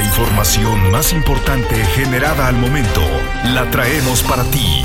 La información más importante generada al momento la traemos para ti.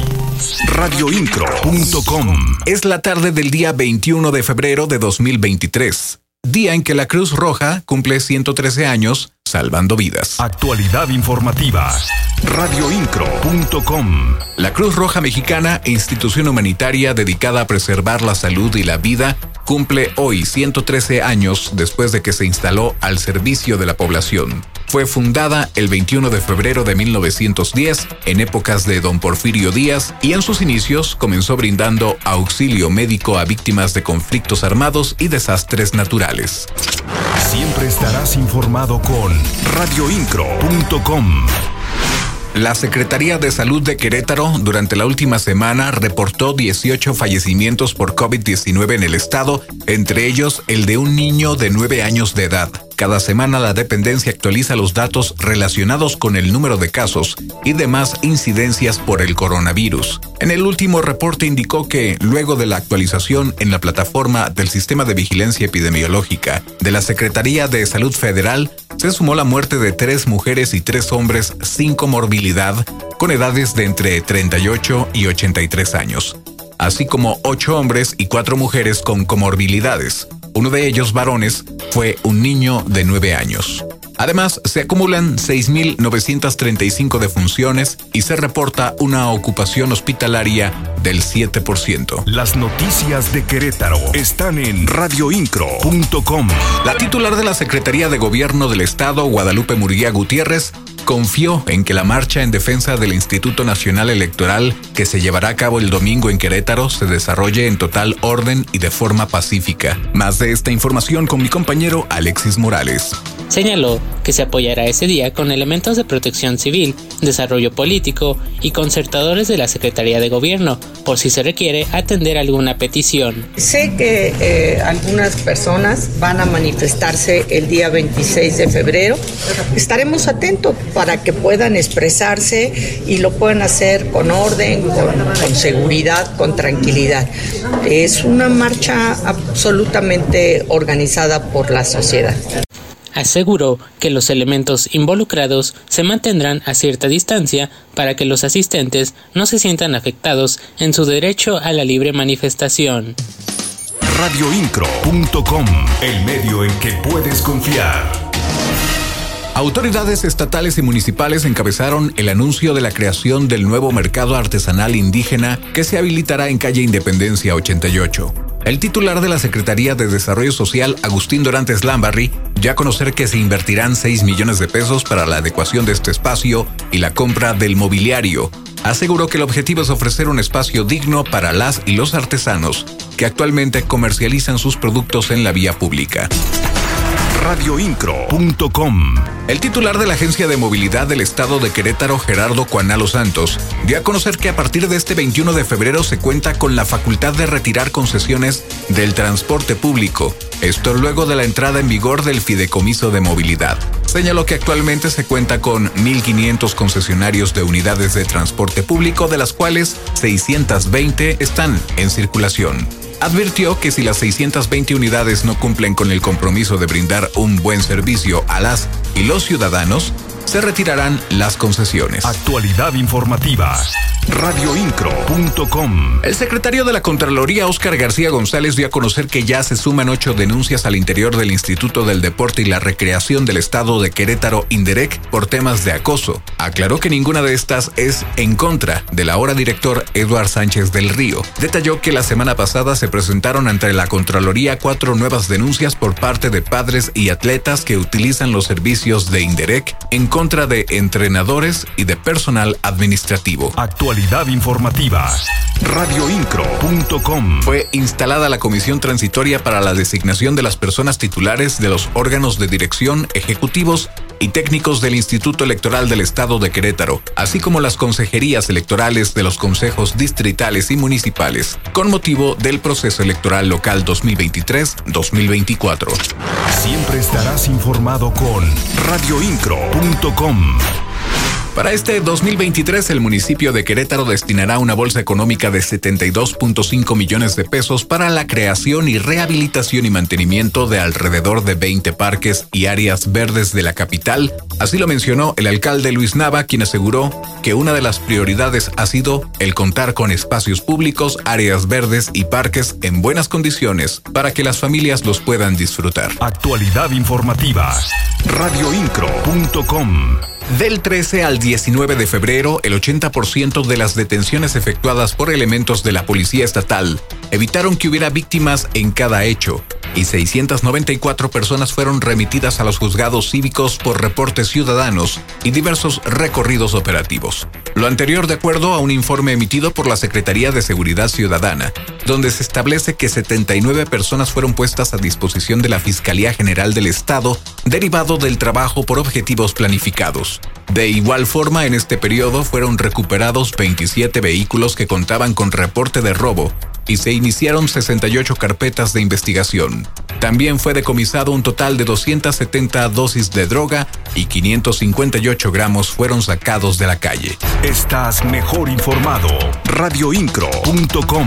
Radioincro.com Es la tarde del día 21 de febrero de 2023, día en que la Cruz Roja cumple 113 años salvando vidas. Actualidad informativa. Radioincro.com La Cruz Roja Mexicana, institución humanitaria dedicada a preservar la salud y la vida, cumple hoy 113 años después de que se instaló al servicio de la población. Fue fundada el 21 de febrero de 1910 en épocas de don Porfirio Díaz y en sus inicios comenzó brindando auxilio médico a víctimas de conflictos armados y desastres naturales. Siempre estarás informado con radioincro.com. La Secretaría de Salud de Querétaro durante la última semana reportó 18 fallecimientos por COVID-19 en el estado, entre ellos el de un niño de 9 años de edad. Cada semana la dependencia actualiza los datos relacionados con el número de casos y demás incidencias por el coronavirus. En el último reporte indicó que, luego de la actualización en la plataforma del Sistema de Vigilancia Epidemiológica de la Secretaría de Salud Federal, se sumó la muerte de tres mujeres y tres hombres sin comorbilidad con edades de entre 38 y 83 años, así como ocho hombres y cuatro mujeres con comorbilidades. Uno de ellos, varones, fue un niño de 9 años. Además, se acumulan 6.935 defunciones y se reporta una ocupación hospitalaria del 7%. Las noticias de Querétaro están en radioincro.com. La titular de la Secretaría de Gobierno del Estado, Guadalupe Murguía Gutiérrez, confió en que la marcha en defensa del Instituto Nacional Electoral que se llevará a cabo el domingo en Querétaro se desarrolle en total orden y de forma pacífica. Más de esta información con mi compañero Alexis Morales. Señaló que se apoyará ese día con elementos de protección civil, desarrollo político y concertadores de la Secretaría de Gobierno, por si se requiere atender alguna petición. Sé que eh, algunas personas van a manifestarse el día 26 de febrero. Estaremos atentos para que puedan expresarse y lo puedan hacer con orden, con, seguridad, con tranquilidad. Es una marcha absolutamente organizada por la sociedad aseguró que los elementos involucrados se mantendrán a cierta distancia para que los asistentes no se sientan afectados en su derecho a la libre manifestación. Radioincro.com, el medio en que puedes confiar. Autoridades estatales y municipales encabezaron el anuncio de la creación del nuevo mercado artesanal indígena que se habilitará en calle Independencia 88. El titular de la Secretaría de Desarrollo Social, Agustín Dorantes Lambarri, ya a conocer que se invertirán 6 millones de pesos para la adecuación de este espacio y la compra del mobiliario. Aseguró que el objetivo es ofrecer un espacio digno para las y los artesanos que actualmente comercializan sus productos en la vía pública radioincro.com. El titular de la Agencia de Movilidad del Estado de Querétaro, Gerardo Cuanalo Santos, dio a conocer que a partir de este 21 de febrero se cuenta con la facultad de retirar concesiones del transporte público, esto luego de la entrada en vigor del Fideicomiso de Movilidad. Señaló que actualmente se cuenta con 1.500 concesionarios de unidades de transporte público, de las cuales 620 están en circulación advirtió que si las 620 unidades no cumplen con el compromiso de brindar un buen servicio a las y los ciudadanos, se retirarán las concesiones. Actualidad informativa radioincro.com. El secretario de la Contraloría, Óscar García González, dio a conocer que ya se suman ocho denuncias al interior del Instituto del Deporte y la Recreación del Estado de Querétaro, Inderec, por temas de acoso. Aclaró que ninguna de estas es en contra del ahora director Eduard Sánchez del Río. Detalló que la semana pasada se presentaron ante la Contraloría cuatro nuevas denuncias por parte de padres y atletas que utilizan los servicios de Inderec en contra de entrenadores y de personal administrativo. Actualidad informativa. Radioincro.com. Fue instalada la Comisión Transitoria para la designación de las personas titulares de los órganos de dirección, ejecutivos y técnicos del Instituto Electoral del Estado de Querétaro, así como las consejerías electorales de los consejos distritales y municipales, con motivo del proceso electoral local 2023-2024. Siempre estarás informado con radioincro.com. Para este 2023, el municipio de Querétaro destinará una bolsa económica de 72.5 millones de pesos para la creación y rehabilitación y mantenimiento de alrededor de 20 parques y áreas verdes de la capital. Así lo mencionó el alcalde Luis Nava, quien aseguró que una de las prioridades ha sido el contar con espacios públicos, áreas verdes y parques en buenas condiciones para que las familias los puedan disfrutar. Actualidad informativa. Radioincro.com del 13 al 19 de febrero, el 80% de las detenciones efectuadas por elementos de la Policía Estatal evitaron que hubiera víctimas en cada hecho, y 694 personas fueron remitidas a los juzgados cívicos por reportes ciudadanos y diversos recorridos operativos. Lo anterior de acuerdo a un informe emitido por la Secretaría de Seguridad Ciudadana, donde se establece que 79 personas fueron puestas a disposición de la Fiscalía General del Estado derivado del trabajo por objetivos planificados. De igual forma, en este periodo fueron recuperados 27 vehículos que contaban con reporte de robo y se iniciaron 68 carpetas de investigación. También fue decomisado un total de 270 dosis de droga y 558 gramos fueron sacados de la calle. Estás mejor informado. Radioincro.com